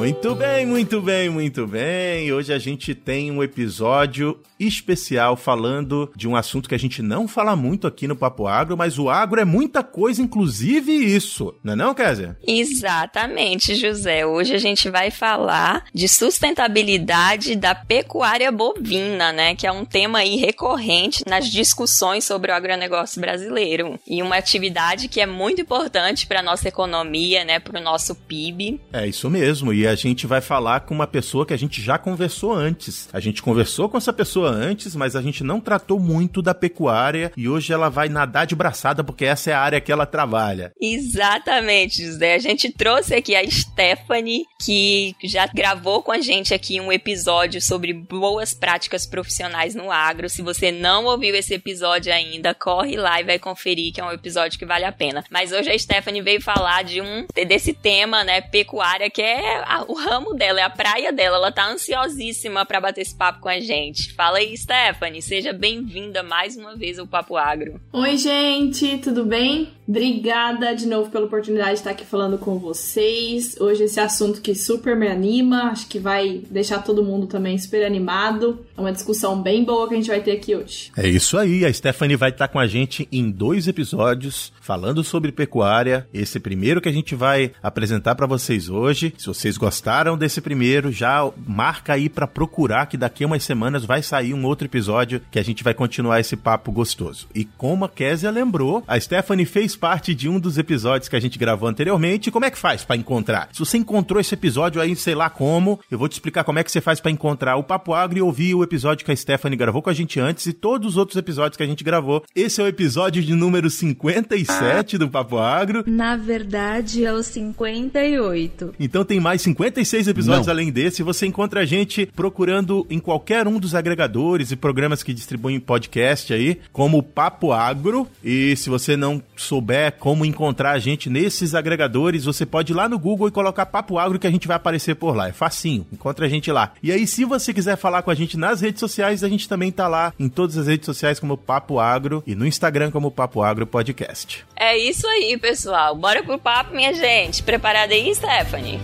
Muito bem, muito bem, muito bem. Hoje a gente tem um episódio especial falando de um assunto que a gente não fala muito aqui no Papo Agro, mas o agro é muita coisa, inclusive isso. Não é não, Kézia? Exatamente, José. Hoje a gente vai falar de sustentabilidade da pecuária bovina, né? Que é um tema aí recorrente nas discussões sobre o agronegócio brasileiro. E uma atividade que é muito importante para nossa economia, né? Para o nosso PIB. É isso mesmo. E a gente vai falar com uma pessoa que a gente já conversou antes. A gente conversou com essa pessoa antes, mas a gente não tratou muito da pecuária e hoje ela vai nadar de braçada porque essa é a área que ela trabalha. Exatamente, José. A gente trouxe aqui a Stephanie, que já gravou com a gente aqui um episódio sobre boas práticas profissionais no agro. Se você não ouviu esse episódio ainda, corre lá e vai conferir, que é um episódio que vale a pena. Mas hoje a Stephanie veio falar de um desse tema, né, pecuária, que é a, o ramo dela, é a praia dela. Ela tá ansiosíssima para bater esse papo com a gente. Fala aí, Stephanie, seja bem-vinda mais uma vez ao Papo Agro. Oi, gente, tudo bem? Obrigada de novo pela oportunidade de estar aqui falando com vocês. Hoje esse assunto que super me anima, acho que vai deixar todo mundo também super animado. É uma discussão bem boa que a gente vai ter aqui hoje. É isso aí, a Stephanie vai estar com a gente em dois episódios falando sobre pecuária. Esse primeiro que a gente vai apresentar para vocês hoje. Se vocês gostaram desse primeiro, já marca aí para procurar que daqui a umas semanas vai sair um outro episódio que a gente vai continuar esse papo gostoso. E como a Késia lembrou, a Stephanie fez parte de um dos episódios que a gente gravou anteriormente. Como é que faz para encontrar? Se você encontrou esse episódio aí, sei lá como, eu vou te explicar como é que você faz para encontrar o Papo Agro e ouvir o episódio que a Stephanie gravou com a gente antes e todos os outros episódios que a gente gravou. Esse é o episódio de número 57 do Papo Agro. Na verdade, é o 58. Então tem mais 56 episódios Não. além desse. Você encontra a gente procurando em qualquer um dos agregadores e programas que distribuem podcast aí, como Papo Agro. E se você não souber como encontrar a gente nesses agregadores, você pode ir lá no Google e colocar Papo Agro que a gente vai aparecer por lá. É facinho, encontra a gente lá. E aí, se você quiser falar com a gente nas redes sociais, a gente também tá lá em todas as redes sociais como Papo Agro e no Instagram como Papo Agro Podcast. É isso aí, pessoal. Bora pro papo, minha gente. Preparada aí, Stephanie?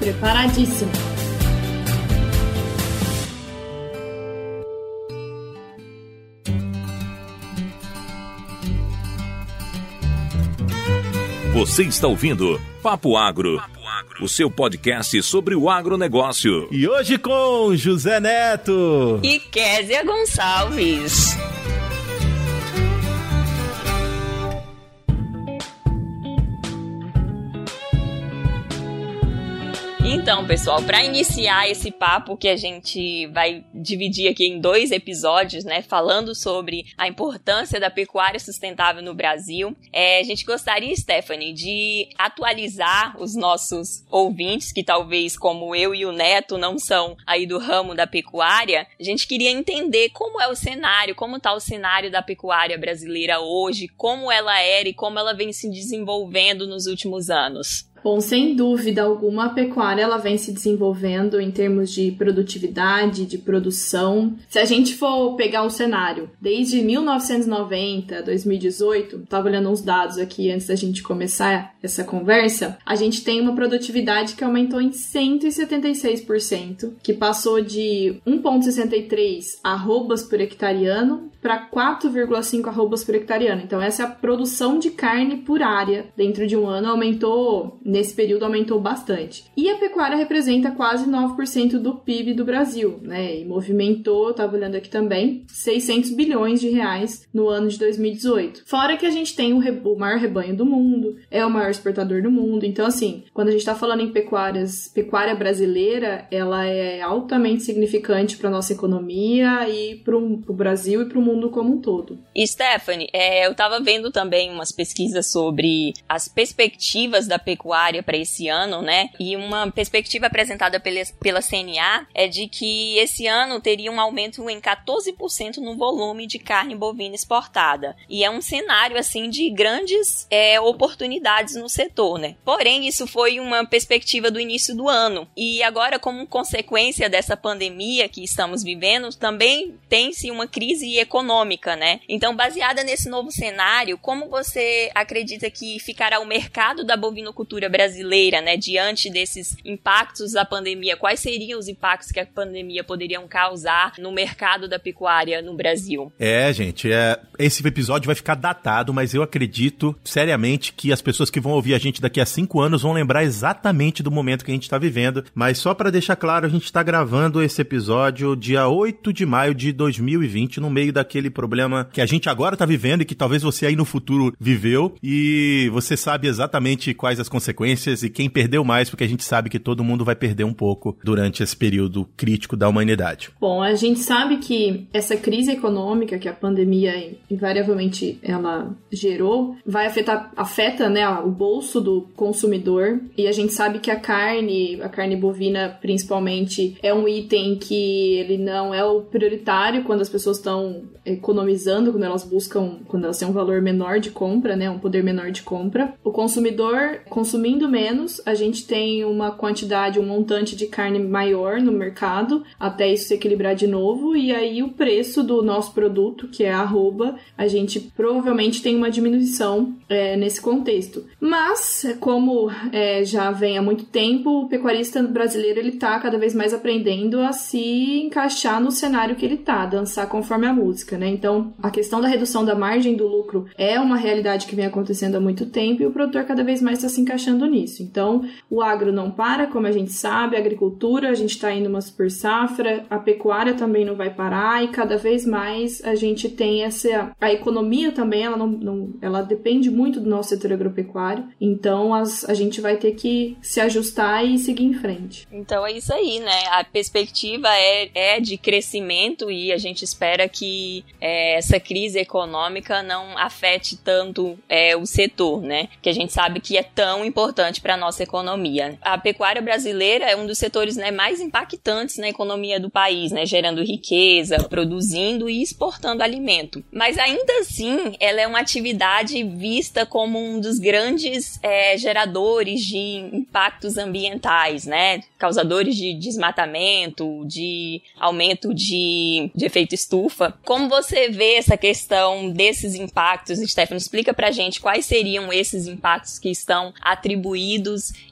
Preparadíssimo. Você está ouvindo Papo Agro, o seu podcast sobre o agronegócio. E hoje com José Neto e Késia Gonçalves. Então, pessoal, para iniciar esse papo que a gente vai dividir aqui em dois episódios, né, falando sobre a importância da pecuária sustentável no Brasil, é, a gente gostaria, Stephanie, de atualizar os nossos ouvintes, que talvez, como eu e o Neto, não são aí do ramo da pecuária. A gente queria entender como é o cenário, como está o cenário da pecuária brasileira hoje, como ela era e como ela vem se desenvolvendo nos últimos anos. Bom, sem dúvida alguma, a pecuária ela vem se desenvolvendo em termos de produtividade, de produção. Se a gente for pegar um cenário desde 1990, 2018, estava olhando uns dados aqui antes da gente começar essa conversa, a gente tem uma produtividade que aumentou em 176%, que passou de 1,63 arrobas por hectareano para 4,5 arrobas por hectareano. Então, essa é a produção de carne por área dentro de um ano aumentou nesse período aumentou bastante. E a pecuária representa quase 9% do PIB do Brasil, né? E movimentou, estava olhando aqui também, 600 bilhões de reais no ano de 2018. Fora que a gente tem o, o maior rebanho do mundo, é o maior exportador do mundo. Então, assim, quando a gente está falando em pecuárias, pecuária brasileira, ela é altamente significante para nossa economia e para o Brasil e para o mundo como um todo. E Stephanie, é, eu estava vendo também umas pesquisas sobre as perspectivas da pecuária pecuária para esse ano, né? E uma perspectiva apresentada pela, pela CNA é de que esse ano teria um aumento em 14% no volume de carne bovina exportada. E é um cenário, assim, de grandes é, oportunidades no setor, né? Porém, isso foi uma perspectiva do início do ano. E agora, como consequência dessa pandemia que estamos vivendo, também tem-se uma crise econômica, né? Então, baseada nesse novo cenário, como você acredita que ficará o mercado da bovinocultura pecuária brasileira, né, diante desses impactos da pandemia? Quais seriam os impactos que a pandemia poderiam causar no mercado da pecuária no Brasil? É, gente, é, esse episódio vai ficar datado, mas eu acredito seriamente que as pessoas que vão ouvir a gente daqui a cinco anos vão lembrar exatamente do momento que a gente está vivendo. Mas só para deixar claro, a gente está gravando esse episódio dia 8 de maio de 2020, no meio daquele problema que a gente agora está vivendo e que talvez você aí no futuro viveu. E você sabe exatamente quais as consequências e quem perdeu mais, porque a gente sabe que todo mundo vai perder um pouco durante esse período crítico da humanidade. Bom, a gente sabe que essa crise econômica que a pandemia invariavelmente ela gerou vai afetar afeta, né, o bolso do consumidor e a gente sabe que a carne, a carne bovina principalmente é um item que ele não é o prioritário quando as pessoas estão economizando, quando elas buscam, quando elas têm um valor menor de compra, né, um poder menor de compra. O consumidor consumindo menos, a gente tem uma quantidade, um montante de carne maior no mercado, até isso se equilibrar de novo, e aí o preço do nosso produto, que é a arroba, a gente provavelmente tem uma diminuição é, nesse contexto. Mas, como é, já vem há muito tempo, o pecuarista brasileiro ele tá cada vez mais aprendendo a se encaixar no cenário que ele tá, dançar conforme a música, né? Então, a questão da redução da margem do lucro é uma realidade que vem acontecendo há muito tempo e o produtor cada vez mais está se encaixando nisso. Então, o agro não para, como a gente sabe, a agricultura, a gente está indo uma super safra, a pecuária também não vai parar e cada vez mais a gente tem essa. A economia também, ela, não, não ela depende muito do nosso setor agropecuário, então as, a gente vai ter que se ajustar e seguir em frente. Então é isso aí, né? A perspectiva é, é de crescimento e a gente espera que é, essa crise econômica não afete tanto é, o setor, né? Que a gente sabe que é tão importante para a nossa economia. A pecuária brasileira é um dos setores né, mais impactantes na economia do país, né? Gerando riqueza, produzindo e exportando alimento. Mas ainda assim, ela é uma atividade vista como um dos grandes é, geradores de impactos ambientais, né? Causadores de desmatamento, de aumento de, de efeito estufa. Como você vê essa questão desses impactos, Stefano? Explica pra gente quais seriam esses impactos que estão atribuídos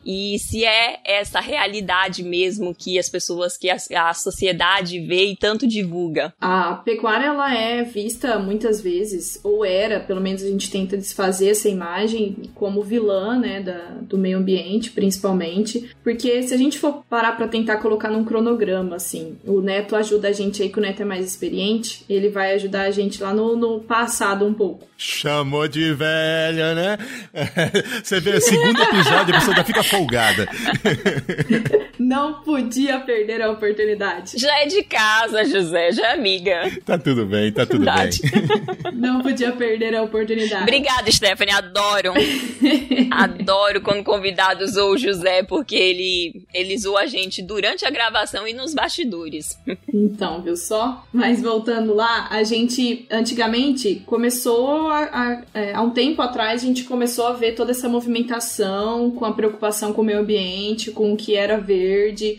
e se é essa realidade mesmo que as pessoas, que a, a sociedade vê e tanto divulga. A pecuária, ela é vista muitas vezes, ou era, pelo menos a gente tenta desfazer essa imagem como vilã, né, da, do meio ambiente, principalmente, porque se a gente for parar para tentar colocar num cronograma, assim, o Neto ajuda a gente aí, que o Neto é mais experiente, ele vai ajudar a gente lá no, no passado um pouco. Chamou de velha, né? Você vê, segundo episódio, a pessoa já fica folgada. Não podia perder a oportunidade. Já é de casa, José, já é amiga. Tá tudo bem, tá tudo Verdade. bem. Não podia perder a oportunidade. Obrigada, Stephanie, adoro. adoro quando convidados ou o José, porque ele, ele zoa a gente durante a gravação e nos bastidores. Então, viu só? Mas voltando lá, a gente, antigamente, começou a, a, é, há um tempo atrás, a gente começou a ver toda essa movimentação com a preocupação com o meio ambiente, com o que era verde,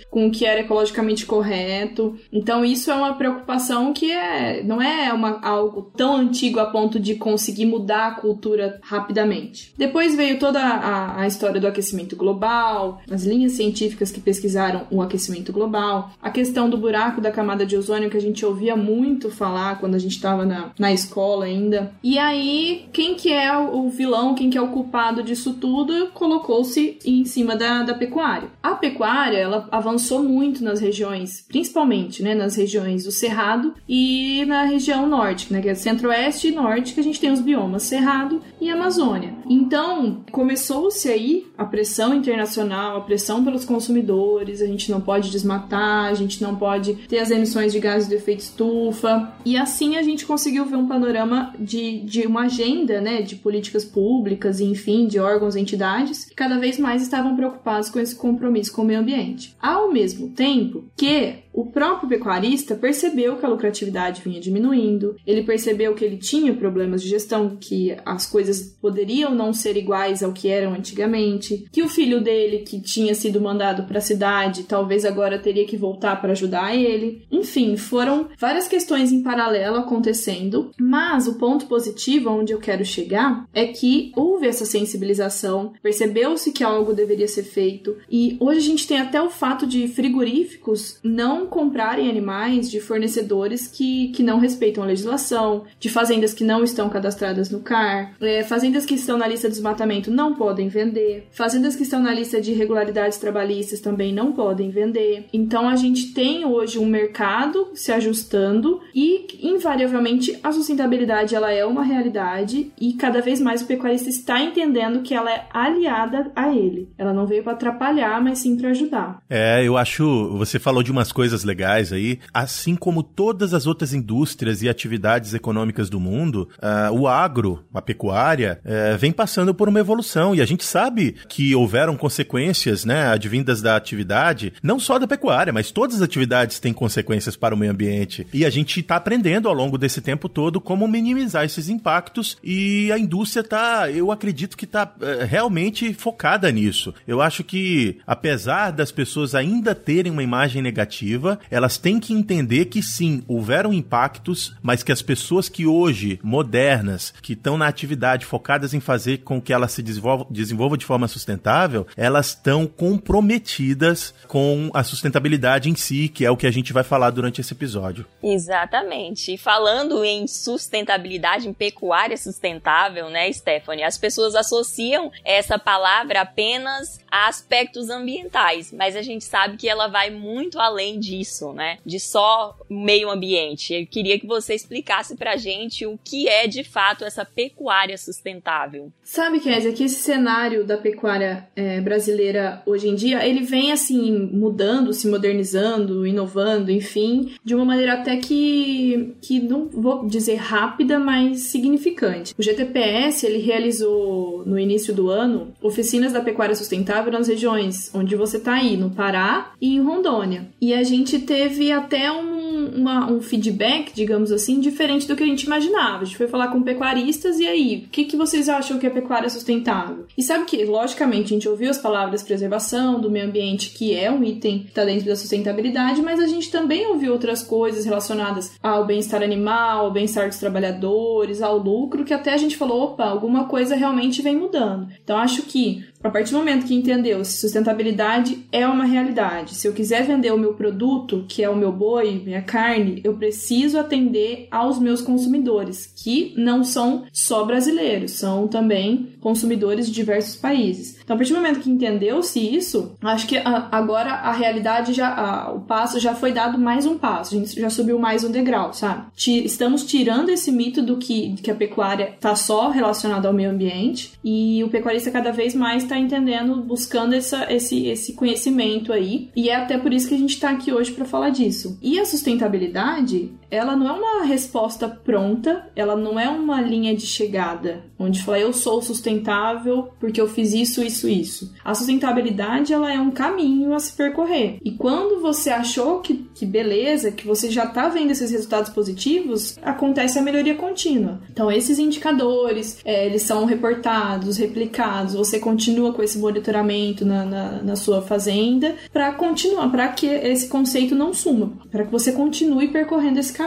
com o que era ecologicamente correto. Então, isso é uma preocupação que é, não é uma, algo tão antigo a ponto de conseguir mudar a cultura rapidamente. Depois veio toda a, a história do aquecimento global, as linhas científicas que pesquisaram o aquecimento global, a questão do buraco da camada de ozônio que a gente ouvia muito falar quando a gente estava na, na escola ainda. E aí, quem que é o vilão, quem que é o culpado disso tudo, colocou-se em cima da, da pecuária. A pecuária, ela avançou muito nas regiões, principalmente, né, nas regiões do Cerrado e na região norte, né, que é centro-oeste e norte, que a gente tem os biomas Cerrado e Amazônia. Então, começou-se aí a pressão internacional, a pressão pelos consumidores, a gente não pode desmatar, a gente não pode ter as emissões de gases de efeito estufa. E assim a gente conseguiu ver um panorama de, de uma agenda, né, de políticas públicas, enfim, de órgãos e entidades que cada vez mais estavam preocupados com esse compromisso com o meio ambiente. Ao mesmo tempo que o próprio pecuarista percebeu que a lucratividade vinha diminuindo, ele percebeu que ele tinha problemas de gestão, que as coisas poderiam não ser iguais ao que eram antigamente, que o filho dele, que tinha sido mandado para a cidade, talvez agora teria que voltar para ajudar ele. Enfim, foram várias questões em paralelo acontecendo, mas o ponto positivo onde eu quero chegar é que houve essa sensibilização, percebeu-se que algo deveria ser feito e hoje a gente tem até o fato de frigoríficos não comprarem animais de fornecedores que, que não respeitam a legislação, de fazendas que não estão cadastradas no CAR, é, fazendas que estão na lista de desmatamento não podem vender, fazendas que estão na lista de irregularidades trabalhistas também não podem vender. Então a gente tem hoje um mercado se ajustando e invariavelmente a sustentabilidade ela é uma realidade e cada vez mais o pecuarista está entendendo que ela é aliada a ele. Ela não veio para atrapalhar, mas sim para ajudar. É, eu acho, você falou de umas coisas legais aí, assim como todas as outras indústrias e atividades econômicas do mundo, uh, o agro, a pecuária, uh, vem passando por uma evolução e a gente sabe que houveram consequências, né, advindas da atividade, não só da pecuária, mas todas as atividades têm consequências para o meio ambiente. E a gente está aprendendo ao longo desse tempo todo como minimizar esses impactos e a indústria está, eu acredito que está uh, eh, realmente focada nisso. Eu acho que, apesar das pessoas ainda terem uma imagem negativa, elas têm que entender que sim, houveram impactos, mas que as pessoas que hoje, modernas, que estão na atividade focadas em fazer com que ela se desenvolva, desenvolva de forma sustentável, elas estão comprometidas com a sustentabilidade em si, que é o que a gente vai falar durante esse episódio. Exatamente. Falando em sustentabilidade, em pecuária sustentável, né, Stephanie? As pessoas associam essa palavra apenas a aspectos ambientais, mas a gente sabe que ela vai muito além disso, né? De só meio ambiente. Eu queria que você explicasse pra gente o que é de fato essa pecuária sustentável. Sabe, Kézia, que esse cenário da pecuária é, brasileira hoje em dia, ele vem assim mudando, se modernizando, inovando, enfim, de uma maneira até que, que não vou dizer rápida, mas significante. O GTPS ele realizou no início do ano oficinas da pecuária sustentável nas regiões onde você está aí, no Pará e em Rondônia. E a gente teve até um, uma, um feedback, digamos assim, diferente do que a gente imaginava. A gente foi falar com pecuaristas e aí, o que, que vocês acham que é pecuária sustentável? E sabe que, logicamente, a gente ouviu as palavras preservação do meio ambiente, que é um item que está dentro da sustentabilidade, mas a gente também ouviu outras coisas relacionadas ao bem-estar animal, ao bem-estar dos trabalhadores, ao lucro, que até a gente falou, opa, alguma coisa realmente vem mudando. Então acho que a partir do momento que entendeu se sustentabilidade é uma realidade, se eu quiser vender o meu produto, que é o meu boi, minha carne, eu preciso atender aos meus consumidores, que não são só brasileiros, são também consumidores de diversos países. Então, a partir do momento que entendeu-se isso, acho que agora a realidade já, a, o passo já foi dado mais um passo, a gente já subiu mais um degrau, sabe? Estamos tirando esse mito do que, que a pecuária está só relacionada ao meio ambiente e o pecuarista cada vez mais está entendendo, buscando essa, esse, esse conhecimento aí. E é até por isso que a gente está aqui hoje para falar disso. E a sustentabilidade, ela não é uma resposta pronta, ela não é uma linha de chegada, onde fala eu sou sustentável porque eu fiz isso, isso, isso. A sustentabilidade, ela é um caminho a se percorrer. E quando você achou que, que beleza, que você já está vendo esses resultados positivos, acontece a melhoria contínua. Então, esses indicadores, é, eles são reportados, replicados, você continua com esse monitoramento na, na, na sua fazenda para continuar, para que esse conceito não suma, para que você continue percorrendo esse caminho.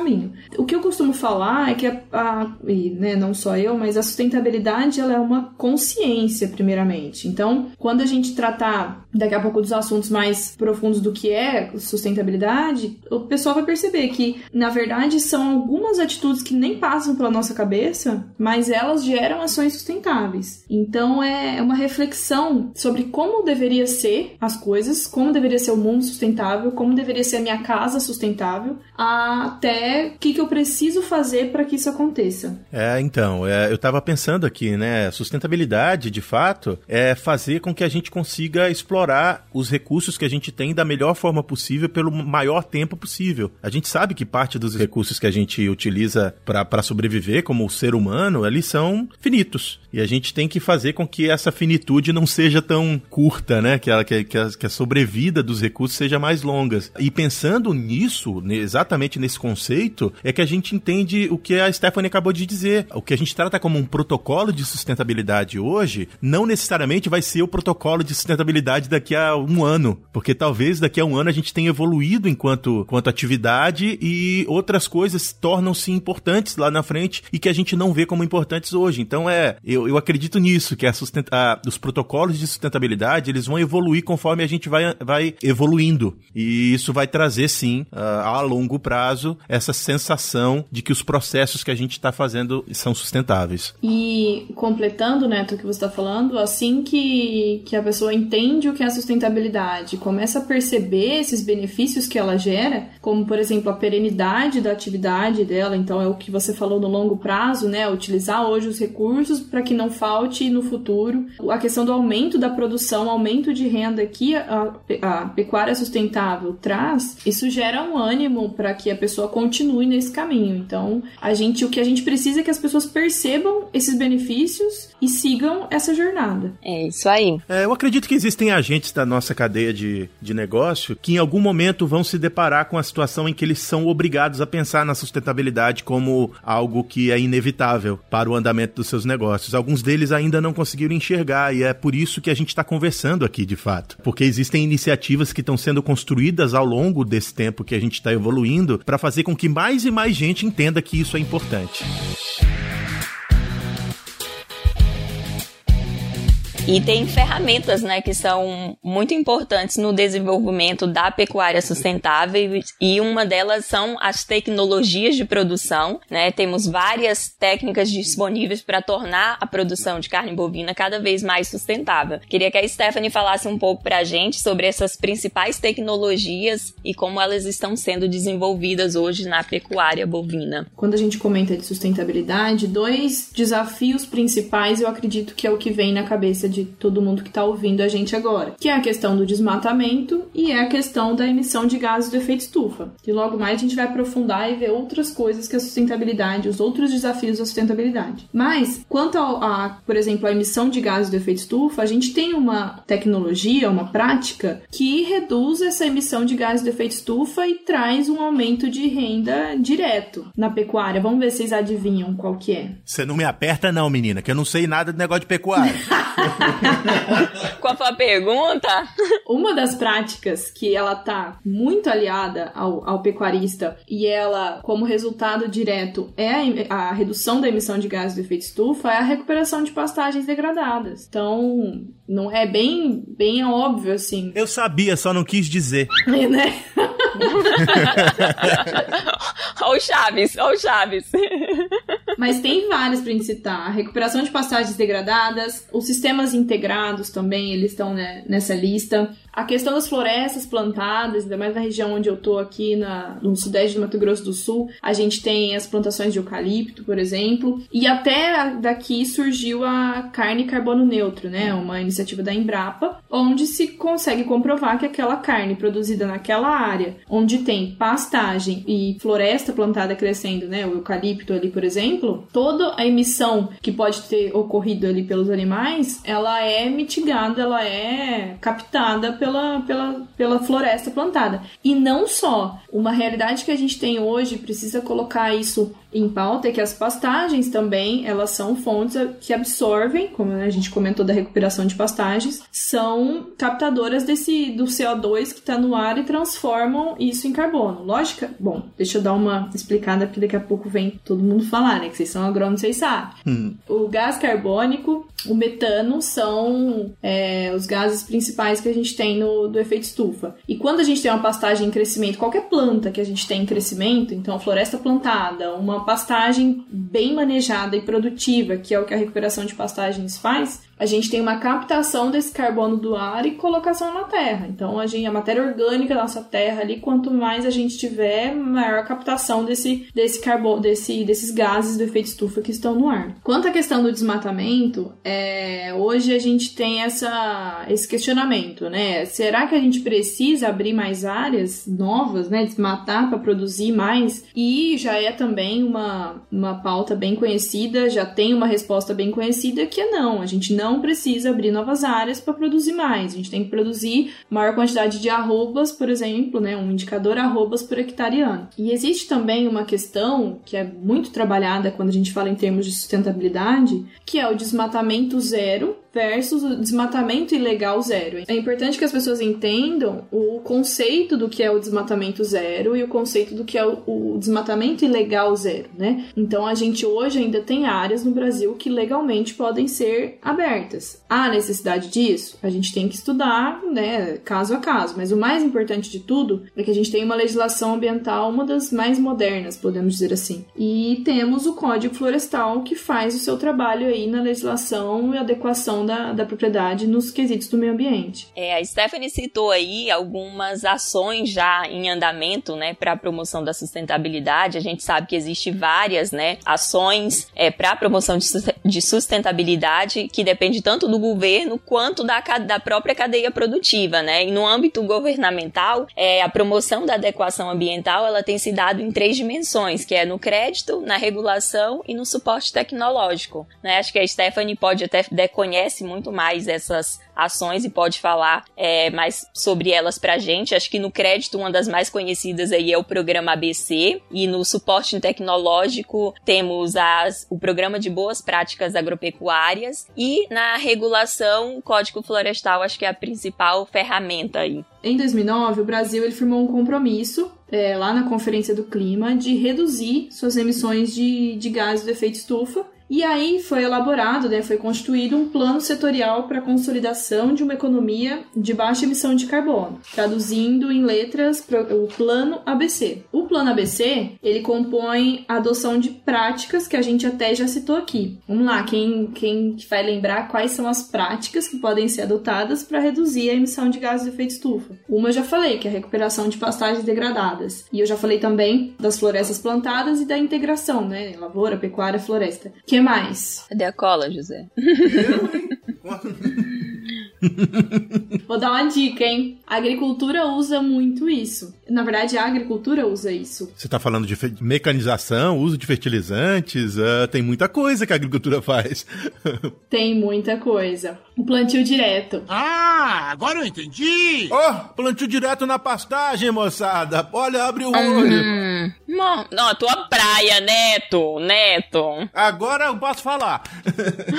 O que eu costumo falar é que a, a e, né, não só eu, mas a sustentabilidade ela é uma consciência primeiramente. Então, quando a gente tratar daqui a pouco dos assuntos mais profundos do que é sustentabilidade, o pessoal vai perceber que na verdade são algumas atitudes que nem passam pela nossa cabeça, mas elas geram ações sustentáveis. Então é uma reflexão reflexão sobre como deveria ser as coisas, como deveria ser o mundo sustentável, como deveria ser a minha casa sustentável, até é o que, que eu preciso fazer para que isso aconteça. É, então, é, eu estava pensando aqui, né? Sustentabilidade, de fato, é fazer com que a gente consiga explorar os recursos que a gente tem da melhor forma possível pelo maior tempo possível. A gente sabe que parte dos recursos que a gente utiliza para sobreviver como ser humano, eles são finitos. E a gente tem que fazer com que essa finitude não seja tão curta, né? Que a, que, que a, que a sobrevida dos recursos seja mais longa. E pensando nisso, exatamente nesse conceito, é que a gente entende o que a Stephanie acabou de dizer. O que a gente trata como um protocolo de sustentabilidade hoje, não necessariamente vai ser o protocolo de sustentabilidade daqui a um ano. Porque talvez daqui a um ano a gente tenha evoluído enquanto, enquanto atividade e outras coisas tornam-se importantes lá na frente e que a gente não vê como importantes hoje. Então é, eu, eu acredito nisso, que a a, os protocolos de sustentabilidade eles vão evoluir conforme a gente vai, vai evoluindo. E isso vai trazer, sim, a, a longo prazo, essa sensação de que os processos que a gente está fazendo são sustentáveis. E completando, Neto, o que você está falando, assim que, que a pessoa entende o que é sustentabilidade, começa a perceber esses benefícios que ela gera, como por exemplo a perenidade da atividade dela, então é o que você falou no longo prazo, né? Utilizar hoje os recursos para que não falte no futuro. A questão do aumento da produção, aumento de renda que a, a pecuária sustentável traz, isso gera um ânimo para que a pessoa continue nesse caminho. Então, a gente, o que a gente precisa é que as pessoas percebam esses benefícios e sigam essa jornada. É isso aí. É, eu acredito que existem agentes da nossa cadeia de, de negócio que em algum momento vão se deparar com a situação em que eles são obrigados a pensar na sustentabilidade como algo que é inevitável para o andamento dos seus negócios. Alguns deles ainda não conseguiram enxergar e é por isso que a gente está conversando aqui de fato. Porque existem iniciativas que estão sendo construídas ao longo desse tempo que a gente está evoluindo para fazer com que mais e mais gente entenda que isso é importante. E tem ferramentas, né, que são muito importantes no desenvolvimento da pecuária sustentável e uma delas são as tecnologias de produção, né? Temos várias técnicas disponíveis para tornar a produção de carne bovina cada vez mais sustentável. Queria que a Stephanie falasse um pouco para a gente sobre essas principais tecnologias e como elas estão sendo desenvolvidas hoje na pecuária bovina. Quando a gente comenta de sustentabilidade, dois desafios principais eu acredito que é o que vem na cabeça de de todo mundo que está ouvindo a gente agora, que é a questão do desmatamento e é a questão da emissão de gases do efeito estufa. E logo mais a gente vai aprofundar e ver outras coisas que a sustentabilidade, os outros desafios da sustentabilidade. Mas quanto a, a por exemplo, a emissão de gases do efeito estufa, a gente tem uma tecnologia, uma prática que reduz essa emissão de gases do efeito estufa e traz um aumento de renda direto na pecuária. Vamos ver se vocês adivinham qual que é. Você não me aperta não, menina, que eu não sei nada de negócio de pecuária. Qual foi a pergunta? Uma das práticas que ela tá muito aliada ao, ao pecuarista e ela, como resultado direto, é a, a redução da emissão de gases do efeito estufa, é a recuperação de pastagens degradadas. Então, não é bem, bem óbvio assim. Eu sabia, só não quis dizer. né? Olha o Chaves, olha o Chaves. Mas tem várias pra gente citar. Recuperação de pastagens degradadas, os sistemas integrados também, eles estão né, nessa lista. A questão das florestas plantadas, ainda mais na região onde eu tô aqui, na, no sudeste do Mato Grosso do Sul, a gente tem as plantações de eucalipto, por exemplo. E até daqui surgiu a carne carbono neutro, né? Uma iniciativa da Embrapa, onde se consegue comprovar que aquela carne produzida naquela área, onde tem pastagem e floresta plantada crescendo, né? O eucalipto ali, por exemplo, toda a emissão que pode ter ocorrido ali pelos animais, ela é mitigada, ela é captada pelo pela, pela, pela floresta plantada. E não só. Uma realidade que a gente tem hoje, precisa colocar isso em pauta é que as pastagens também, elas são fontes que absorvem, como a gente comentou da recuperação de pastagens, são captadoras desse do CO2 que está no ar e transformam isso em carbono. Lógica? Bom, deixa eu dar uma explicada porque daqui a pouco vem todo mundo falar, né? Que vocês são agrônomos, vocês sabem. Hum. O gás carbônico, o metano são é, os gases principais que a gente tem no, do efeito estufa. E quando a gente tem uma pastagem em crescimento, qualquer planta que a gente tem em crescimento, então a floresta plantada, uma pastagem bem manejada e produtiva, que é o que a recuperação de pastagens faz, a gente tem uma captação desse carbono do ar e colocação na terra. Então, a, gente, a matéria orgânica da nossa terra ali, quanto mais a gente tiver, maior a captação desse, desse carbono, desse, desses gases do efeito estufa que estão no ar. Quanto à questão do desmatamento, é, hoje a gente tem essa, esse questionamento, né? Será que a gente precisa abrir mais áreas novas, né? Desmatar para produzir mais? E já é também uma, uma pauta bem conhecida, já tem uma resposta bem conhecida que é não, a gente não precisa abrir novas áreas para produzir mais. A gente tem que produzir maior quantidade de arrobas, por exemplo, né? Um indicador arrobas por hectare ano. E existe também uma questão que é muito trabalhada quando a gente fala em termos de sustentabilidade, que é o desmatamento zero versus o desmatamento ilegal zero. É importante que as pessoas entendam o conceito do que é o desmatamento zero e o conceito do que é o, o desmatamento ilegal zero, né? Então a gente hoje ainda tem áreas no Brasil que legalmente podem ser abertas. Há necessidade disso? A gente tem que estudar, né, caso a caso, mas o mais importante de tudo é que a gente tem uma legislação ambiental, uma das mais modernas, podemos dizer assim. E temos o Código Florestal que faz o seu trabalho aí na legislação e adequação da, da propriedade nos quesitos do meio ambiente. É, a Stephanie citou aí algumas ações já em andamento, né, para a promoção da sustentabilidade. A gente sabe que existe várias, né, ações é, para a promoção de sustentabilidade que depende tanto do governo quanto da, da própria cadeia produtiva, né. E no âmbito governamental, é, a promoção da adequação ambiental ela tem se dado em três dimensões, que é no crédito, na regulação e no suporte tecnológico. Né? Acho que a Stephanie pode até conhece muito mais essas ações e pode falar é, mais sobre elas pra gente. Acho que no crédito, uma das mais conhecidas aí é o programa ABC, e no suporte tecnológico temos as, o programa de boas práticas agropecuárias, e na regulação, o Código Florestal acho que é a principal ferramenta aí. Em 2009, o Brasil ele firmou um compromisso é, lá na Conferência do Clima de reduzir suas emissões de, de gases do efeito estufa e aí foi elaborado, né, foi constituído um plano setorial para a consolidação de uma economia de baixa emissão de carbono, traduzindo em letras o Plano ABC. O Plano ABC, ele compõe a adoção de práticas que a gente até já citou aqui. Vamos lá, quem, quem vai lembrar quais são as práticas que podem ser adotadas para reduzir a emissão de gases de efeito estufa? Uma eu já falei, que é a recuperação de pastagens degradadas. E eu já falei também das florestas plantadas e da integração, né, lavoura, pecuária, floresta. Que que mais? Cadê a cola, José? Vou dar uma dica, hein? A agricultura usa muito isso. Na verdade, a agricultura usa isso. Você está falando de mecanização, uso de fertilizantes, uh, tem muita coisa que a agricultura faz. tem muita coisa. O plantio direto. Ah, agora eu entendi! Oh, plantio direto na pastagem, moçada. Olha, abre o olho. Uhum. Não, não, a tua praia, Neto, Neto. Agora eu posso falar.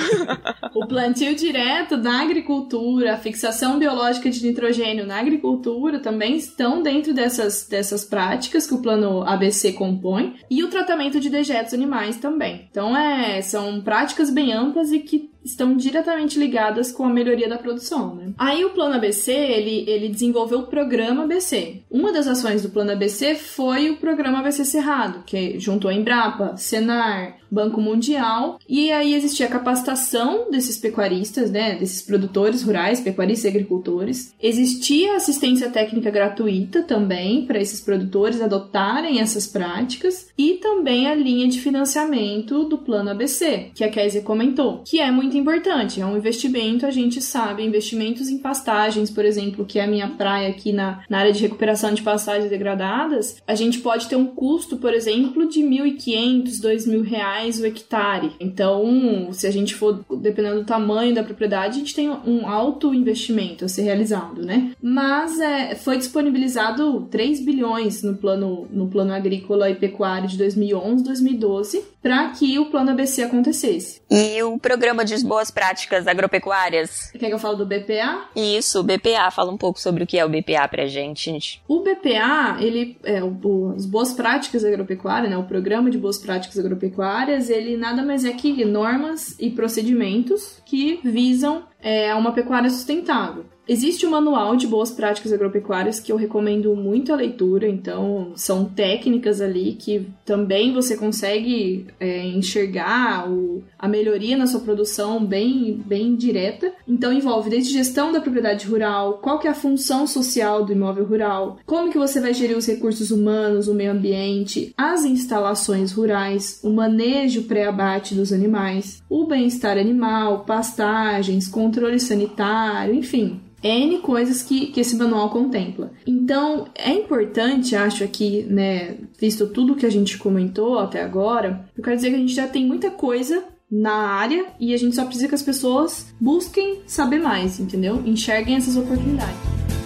o plantio direto da agricultura, a fixação biológica de nitrogênio na agricultura também estão dentro dessas, dessas práticas que o plano ABC compõe e o tratamento de dejetos animais também. Então, é, são práticas bem amplas e que estão diretamente ligadas com a melhoria da produção, né? Aí o Plano ABC, ele, ele desenvolveu o Programa ABC. Uma das ações do Plano ABC foi o Programa ABC Cerrado, que juntou a Embrapa, Senar, Banco Mundial, e aí existia a capacitação desses pecuaristas, né, desses produtores rurais, pecuaristas e agricultores. Existia assistência técnica gratuita também para esses produtores adotarem essas práticas e também a linha de financiamento do Plano ABC, que a Kézia comentou, que é muito importante, é um investimento, a gente sabe, investimentos em pastagens, por exemplo, que é a minha praia aqui na, na área de recuperação de pastagens degradadas, a gente pode ter um custo, por exemplo, de 1.500, 2.000 reais reais o hectare. Então, se a gente for, dependendo do tamanho da propriedade, a gente tem um alto investimento a ser realizado, né? Mas é, foi disponibilizado 3 bilhões no plano, no plano agrícola e pecuário de 2011, 2012 para que o plano ABC acontecesse. E o programa de boas práticas agropecuárias? Quer que eu fale do BPA? Isso, o BPA. Fala um pouco sobre o que é o BPA pra gente. O BPA, ele é o, as boas práticas agropecuárias, né? O programa de boas práticas agropecuárias, ele nada mais é que normas e procedimentos que visam é, a uma pecuária sustentável. Existe um manual de boas práticas agropecuárias que eu recomendo muito a leitura, então são técnicas ali que também você consegue é, enxergar o, a melhoria na sua produção bem, bem direta. Então envolve desde gestão da propriedade rural, qual que é a função social do imóvel rural, como que você vai gerir os recursos humanos, o meio ambiente, as instalações rurais, o manejo pré-abate dos animais, o bem-estar animal, pastagens, controle sanitário, enfim, N coisas que, que esse manual contempla. Então, é importante, acho aqui, né, visto tudo que a gente comentou até agora, eu quero dizer que a gente já tem muita coisa na área e a gente só precisa que as pessoas busquem saber mais, entendeu? Enxerguem essas oportunidades.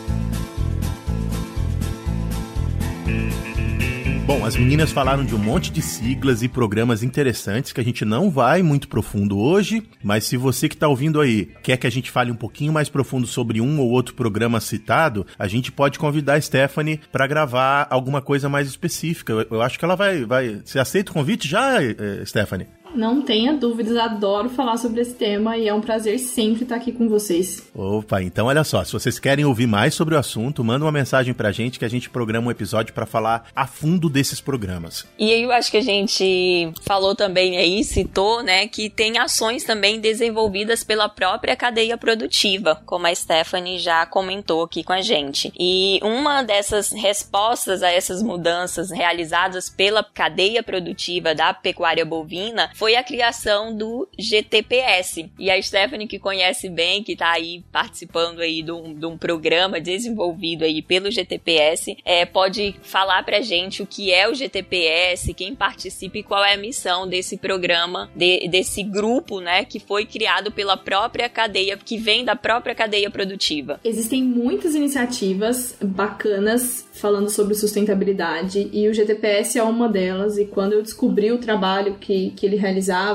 Bom, as meninas falaram de um monte de siglas e programas interessantes que a gente não vai muito profundo hoje, mas se você que está ouvindo aí quer que a gente fale um pouquinho mais profundo sobre um ou outro programa citado, a gente pode convidar a Stephanie para gravar alguma coisa mais específica. Eu, eu, acho que ela vai, vai. Você aceita o convite já, eh, Stephanie? Não tenha dúvidas, adoro falar sobre esse tema e é um prazer sempre estar aqui com vocês. Opa, então olha só, se vocês querem ouvir mais sobre o assunto, manda uma mensagem pra gente que a gente programa um episódio para falar a fundo desses programas. E aí eu acho que a gente falou também aí, citou, né, que tem ações também desenvolvidas pela própria cadeia produtiva, como a Stephanie já comentou aqui com a gente. E uma dessas respostas a essas mudanças realizadas pela cadeia produtiva da pecuária bovina foi a criação do GTPS. E a Stephanie, que conhece bem, que está aí participando aí de um, de um, programa desenvolvido aí pelo GTPS, é, pode falar pra gente o que é o GTPS, quem participa e qual é a missão desse programa, de, desse grupo, né, que foi criado pela própria cadeia, que vem da própria cadeia produtiva. Existem muitas iniciativas bacanas falando sobre sustentabilidade e o GTPS é uma delas. E quando eu descobri o trabalho que, que ele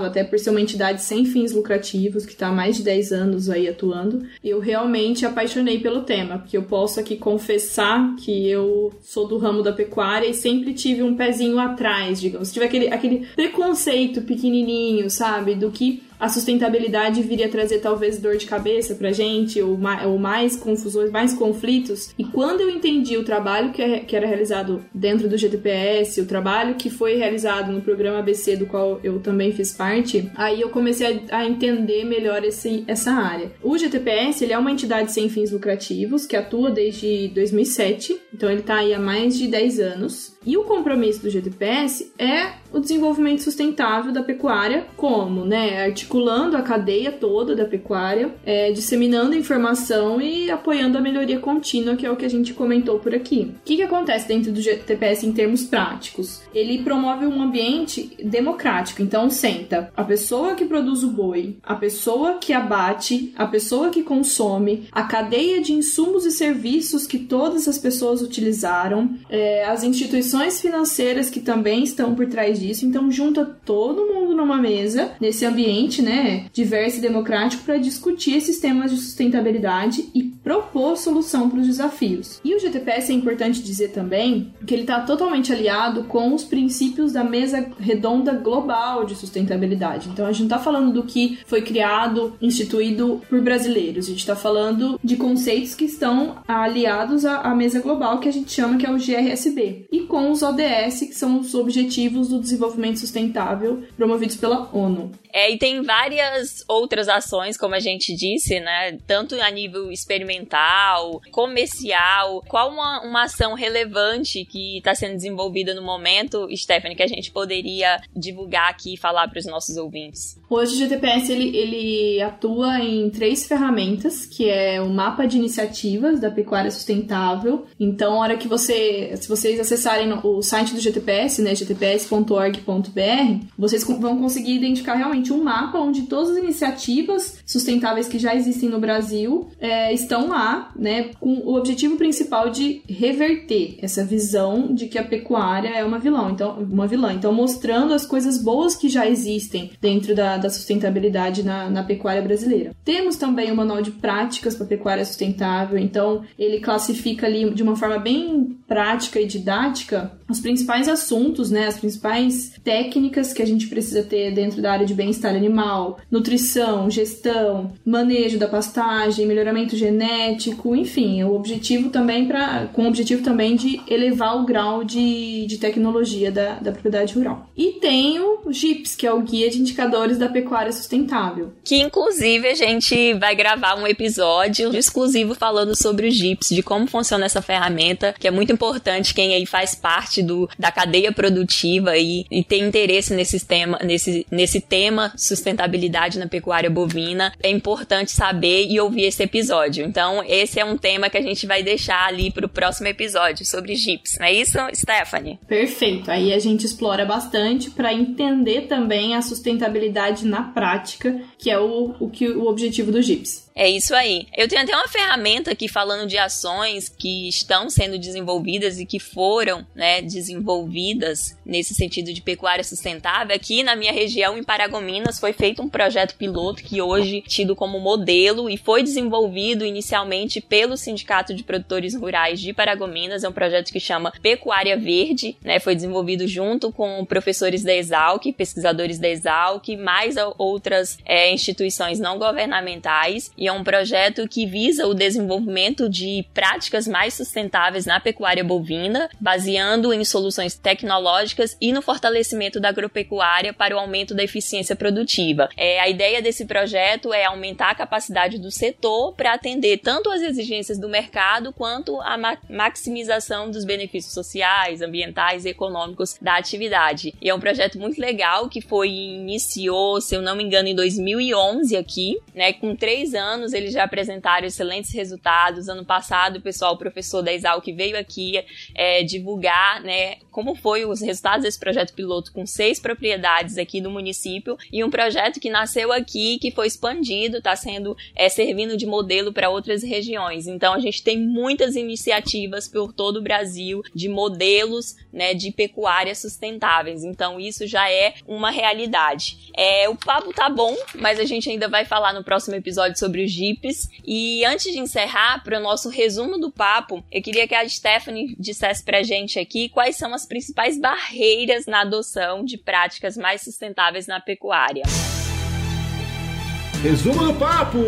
até por ser uma entidade sem fins lucrativos, que está há mais de 10 anos aí atuando, eu realmente apaixonei pelo tema, porque eu posso aqui confessar que eu sou do ramo da pecuária e sempre tive um pezinho atrás, digamos. Tive aquele, aquele preconceito pequenininho, sabe? Do que a sustentabilidade viria trazer talvez dor de cabeça pra gente, ou mais, ou mais confusões, mais conflitos. E quando eu entendi o trabalho que, é, que era realizado dentro do GTPS, o trabalho que foi realizado no programa ABC, do qual eu também fiz parte, aí eu comecei a, a entender melhor esse, essa área. O GTPS ele é uma entidade sem fins lucrativos que atua desde 2007, então ele está aí há mais de 10 anos. E o compromisso do GTPS é o desenvolvimento sustentável da pecuária, como, né, articulando a cadeia toda da pecuária, é, disseminando informação e apoiando a melhoria contínua, que é o que a gente comentou por aqui. O que, que acontece dentro do GTPS em termos práticos? Ele promove um ambiente democrático, então senta a pessoa que produz o boi, a pessoa que abate, a pessoa que consome, a cadeia de insumos e serviços que todas as pessoas utilizaram, é, as instituições financeiras que também estão por trás disso. Então junta todo mundo numa mesa, nesse ambiente, né, diverso e democrático para discutir esses temas de sustentabilidade e propor solução para os desafios. E o GTPS é importante dizer também que ele está totalmente aliado com os princípios da mesa redonda global de sustentabilidade. Então a gente não está falando do que foi criado, instituído por brasileiros. A gente está falando de conceitos que estão aliados à, à mesa global que a gente chama que é o GRSB e com os ODS que são os objetivos do desenvolvimento sustentável promovidos pela ONU. É, e tem várias outras ações, como a gente disse, né? Tanto a nível experimental, comercial. Qual uma, uma ação relevante que está sendo desenvolvida no momento, Stephanie, que a gente poderia divulgar aqui e falar para os nossos ouvintes? Hoje o GTPS ele, ele atua em três ferramentas, que é o mapa de iniciativas da pecuária sustentável. Então, a hora que você, se vocês acessarem o site do GTPS, né, gtps.org.br, vocês vão conseguir identificar realmente um mapa onde todas as iniciativas sustentáveis que já existem no Brasil é, estão lá, né, com o objetivo principal de reverter essa visão de que a pecuária é uma vilã. Então, uma vilã. Então, mostrando as coisas boas que já existem dentro da da sustentabilidade na, na pecuária brasileira. Temos também o manual de práticas para pecuária sustentável, então ele classifica ali de uma forma bem prática e didática os principais assuntos, né, as principais técnicas que a gente precisa ter dentro da área de bem-estar animal, nutrição, gestão, manejo da pastagem, melhoramento genético, enfim, o objetivo também para com o objetivo também de elevar o grau de, de tecnologia da, da propriedade rural. E tem o GIPS, que é o Guia de Indicadores da Pecuária Sustentável. Que inclusive a gente vai gravar um episódio exclusivo falando sobre o GIPS, de como funciona essa ferramenta, que é muito importante quem aí faz parte do, da cadeia produtiva e, e tem interesse nesse tema, nesse, nesse tema sustentabilidade na pecuária bovina. É importante saber e ouvir esse episódio. Então, esse é um tema que a gente vai deixar ali para o próximo episódio sobre GIPS. Não é isso, Stephanie? Perfeito. Aí a gente explora bastante para entender também a sustentabilidade na prática, que é o, o, que, o objetivo do GIPS. É isso aí. Eu tenho até uma ferramenta aqui falando de ações que estão sendo desenvolvidas e que foram né, desenvolvidas nesse sentido de pecuária sustentável. Aqui na minha região, em Paragominas, foi feito um projeto piloto que hoje tido como modelo e foi desenvolvido inicialmente pelo Sindicato de Produtores Rurais de Paragominas. É um projeto que chama Pecuária Verde, né? Foi desenvolvido junto com professores da Exalc, pesquisadores da Exalc, mais outras é, instituições não governamentais e é um projeto que visa o desenvolvimento de práticas mais sustentáveis na pecuária bovina, baseando em soluções tecnológicas e no fortalecimento da agropecuária para o aumento da eficiência produtiva. É, a ideia desse projeto é aumentar a capacidade do setor para atender tanto as exigências do mercado quanto a ma maximização dos benefícios sociais, ambientais e econômicos da atividade. E é um projeto muito legal que foi iniciou, se eu não me engano, em 2011 aqui, né, com três anos anos eles já apresentaram excelentes resultados. Ano passado, o pessoal, o professor da Exal que veio aqui é, divulgar, né, como foi os resultados desse projeto piloto com seis propriedades aqui do município e um projeto que nasceu aqui, que foi expandido, está sendo é, servindo de modelo para outras regiões. Então a gente tem muitas iniciativas por todo o Brasil de modelos, né, de pecuária sustentáveis. Então isso já é uma realidade. É, o papo tá bom, mas a gente ainda vai falar no próximo episódio sobre os Jeeps. E antes de encerrar, para o nosso resumo do papo, eu queria que a Stephanie dissesse para a gente aqui quais são as principais barreiras na adoção de práticas mais sustentáveis na pecuária. Resumo do papo!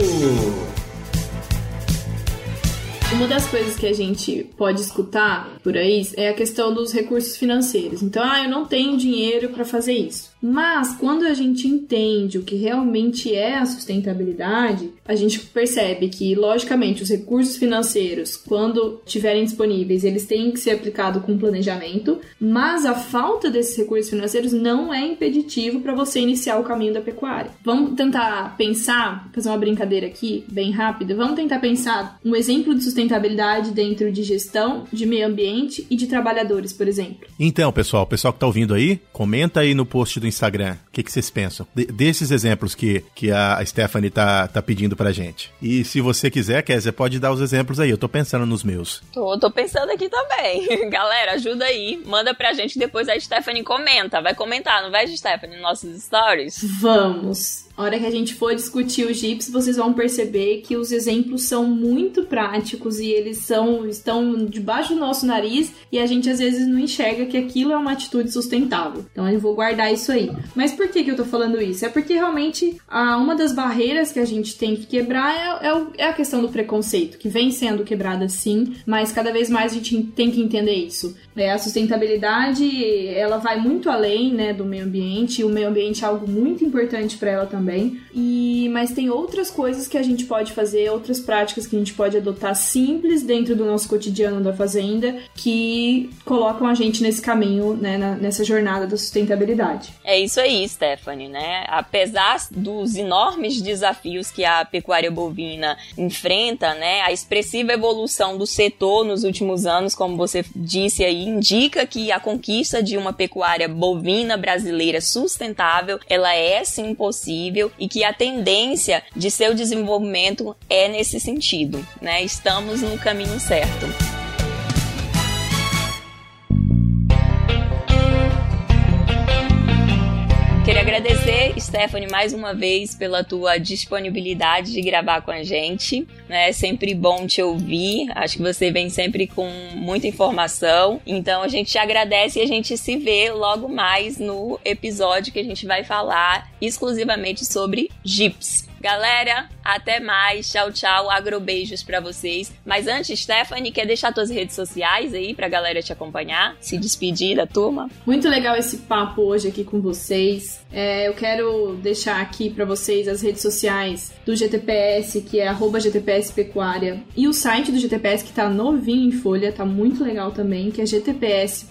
Uma das coisas que a gente pode escutar por aí é a questão dos recursos financeiros. Então, ah, eu não tenho dinheiro para fazer isso. Mas quando a gente entende o que realmente é a sustentabilidade, a gente percebe que, logicamente, os recursos financeiros, quando estiverem disponíveis, eles têm que ser aplicados com planejamento, mas a falta desses recursos financeiros não é impeditivo para você iniciar o caminho da pecuária. Vamos tentar pensar, fazer uma brincadeira aqui, bem rápida, vamos tentar pensar um exemplo de sustentabilidade dentro de gestão, de meio ambiente e de trabalhadores, por exemplo. Então, pessoal, o pessoal que está ouvindo aí, comenta aí no post do Instagram. O que, que vocês pensam? De, desses exemplos que, que a Stephanie tá, tá pedindo pra gente. E se você quiser, Kézia, pode dar os exemplos aí. Eu tô pensando nos meus. Tô, tô pensando aqui também. Galera, ajuda aí. Manda pra gente depois a Stephanie comenta. Vai comentar, não vai, Stephanie, nos nossos stories? Vamos. A hora que a gente for discutir o GIPS, vocês vão perceber que os exemplos são muito práticos e eles são estão debaixo do nosso nariz e a gente às vezes não enxerga que aquilo é uma atitude sustentável. Então eu vou guardar isso aí. Mas por que, que eu tô falando isso? É porque realmente a, uma das barreiras que a gente tem que quebrar é, é, é a questão do preconceito, que vem sendo quebrada sim, mas cada vez mais a gente tem que entender isso. É, a sustentabilidade ela vai muito além né, do meio ambiente, e o meio ambiente é algo muito importante para ela também. E mas tem outras coisas que a gente pode fazer, outras práticas que a gente pode adotar simples dentro do nosso cotidiano da fazenda que colocam a gente nesse caminho, né, na, nessa jornada da sustentabilidade. É isso aí, Stephanie, né? Apesar dos enormes desafios que a pecuária bovina enfrenta, né, a expressiva evolução do setor nos últimos anos, como você disse aí indica que a conquista de uma pecuária bovina brasileira sustentável, ela é sim possível e que a tendência de seu desenvolvimento é nesse sentido, né? Estamos no caminho certo. Queria agradecer Stephanie, mais uma vez pela tua disponibilidade de gravar com a gente. É sempre bom te ouvir. Acho que você vem sempre com muita informação. Então a gente te agradece e a gente se vê logo mais no episódio que a gente vai falar exclusivamente sobre Jeeps. Galera, até mais. Tchau, tchau. Agrobeijos para vocês. Mas antes, Stephanie, quer deixar suas redes sociais aí pra galera te acompanhar? Se despedir da turma? Muito legal esse papo hoje aqui com vocês. É, eu quero deixar aqui para vocês as redes sociais do GTPS, que é GTPS Pecuária, e o site do GTPS que tá novinho em folha, tá muito legal também, que é gtps.org.br.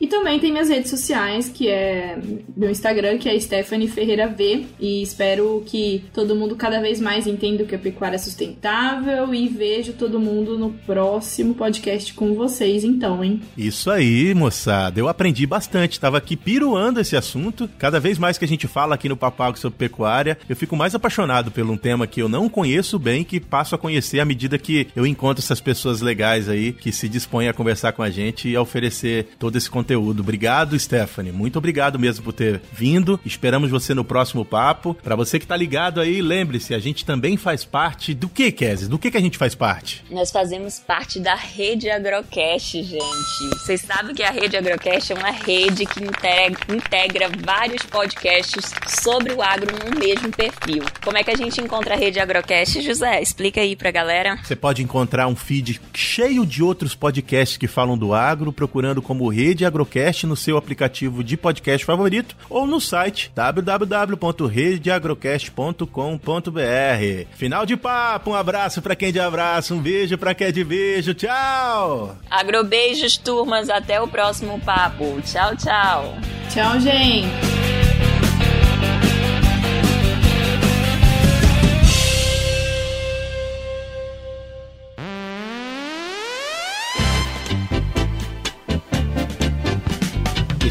E também tem minhas redes sociais, que é meu Instagram, que é Stephanie Ferreira V, e espero que todo mundo cada vez mais entenda que a pecuária é sustentável e vejo todo mundo no próximo podcast com vocês, então, hein? Isso aí, moçada. Eu aprendi bastante, tava aqui piruando esse assunto. Cada vez mais que a gente fala aqui no Papago sobre pecuária, eu fico mais apaixonado por um tema que eu não conheço bem, que passo a conhecer à medida que eu encontro essas pessoas legais aí que se dispõem a conversar com a gente e a oferecer todo esse conteúdo. Obrigado, Stephanie. Muito obrigado mesmo por ter vindo. Esperamos você no próximo papo. Para você que tá ligado aí, lembre-se, a gente também faz parte do que, Kézia? Do que que a gente faz parte? Nós fazemos parte da rede Agrocast, gente. Vocês sabem que a rede Agrocast é uma rede que integra, integra vários podcasts sobre o agro no mesmo perfil. Como é que a gente encontra a rede Agrocast, José? Explica aí pra galera. Você pode encontrar um feed cheio de outros podcasts que falam do agro, procurando como Rede Agrocast no seu aplicativo de podcast favorito ou no site www.redeagrocast.com.br. Final de papo, um abraço para quem de abraço, um beijo para quem é de beijo. Tchau! Agrobeijos, turmas, até o próximo papo. Tchau, tchau. Tchau, gente.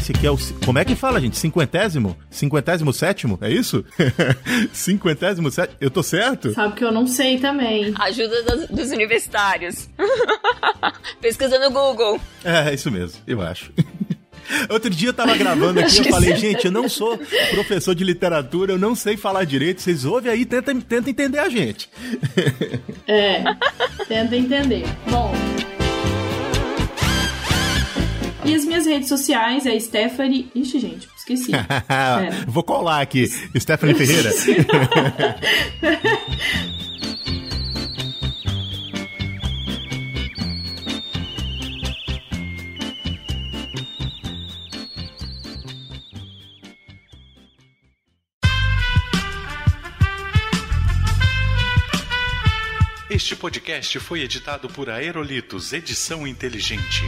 Esse aqui é o. Como é que fala, gente? Cinquentésimo? Cinquentésimo sétimo? É isso? Cinquentésimo sétimo? Eu tô certo? Sabe que eu não sei também. Ajuda dos, dos universitários. Pesquisa no Google. É, é isso mesmo, eu acho. Outro dia eu tava gravando aqui, eu falei, gente, eu não sou professor de literatura, eu não sei falar direito, vocês ouvem aí, tenta, tenta entender a gente. É, tenta entender. Bom. E as minhas redes sociais é Stephanie. Ixi, gente, esqueci. Vou colar aqui. Stephanie Ferreira. Este podcast foi editado por Aerolitos Edição Inteligente.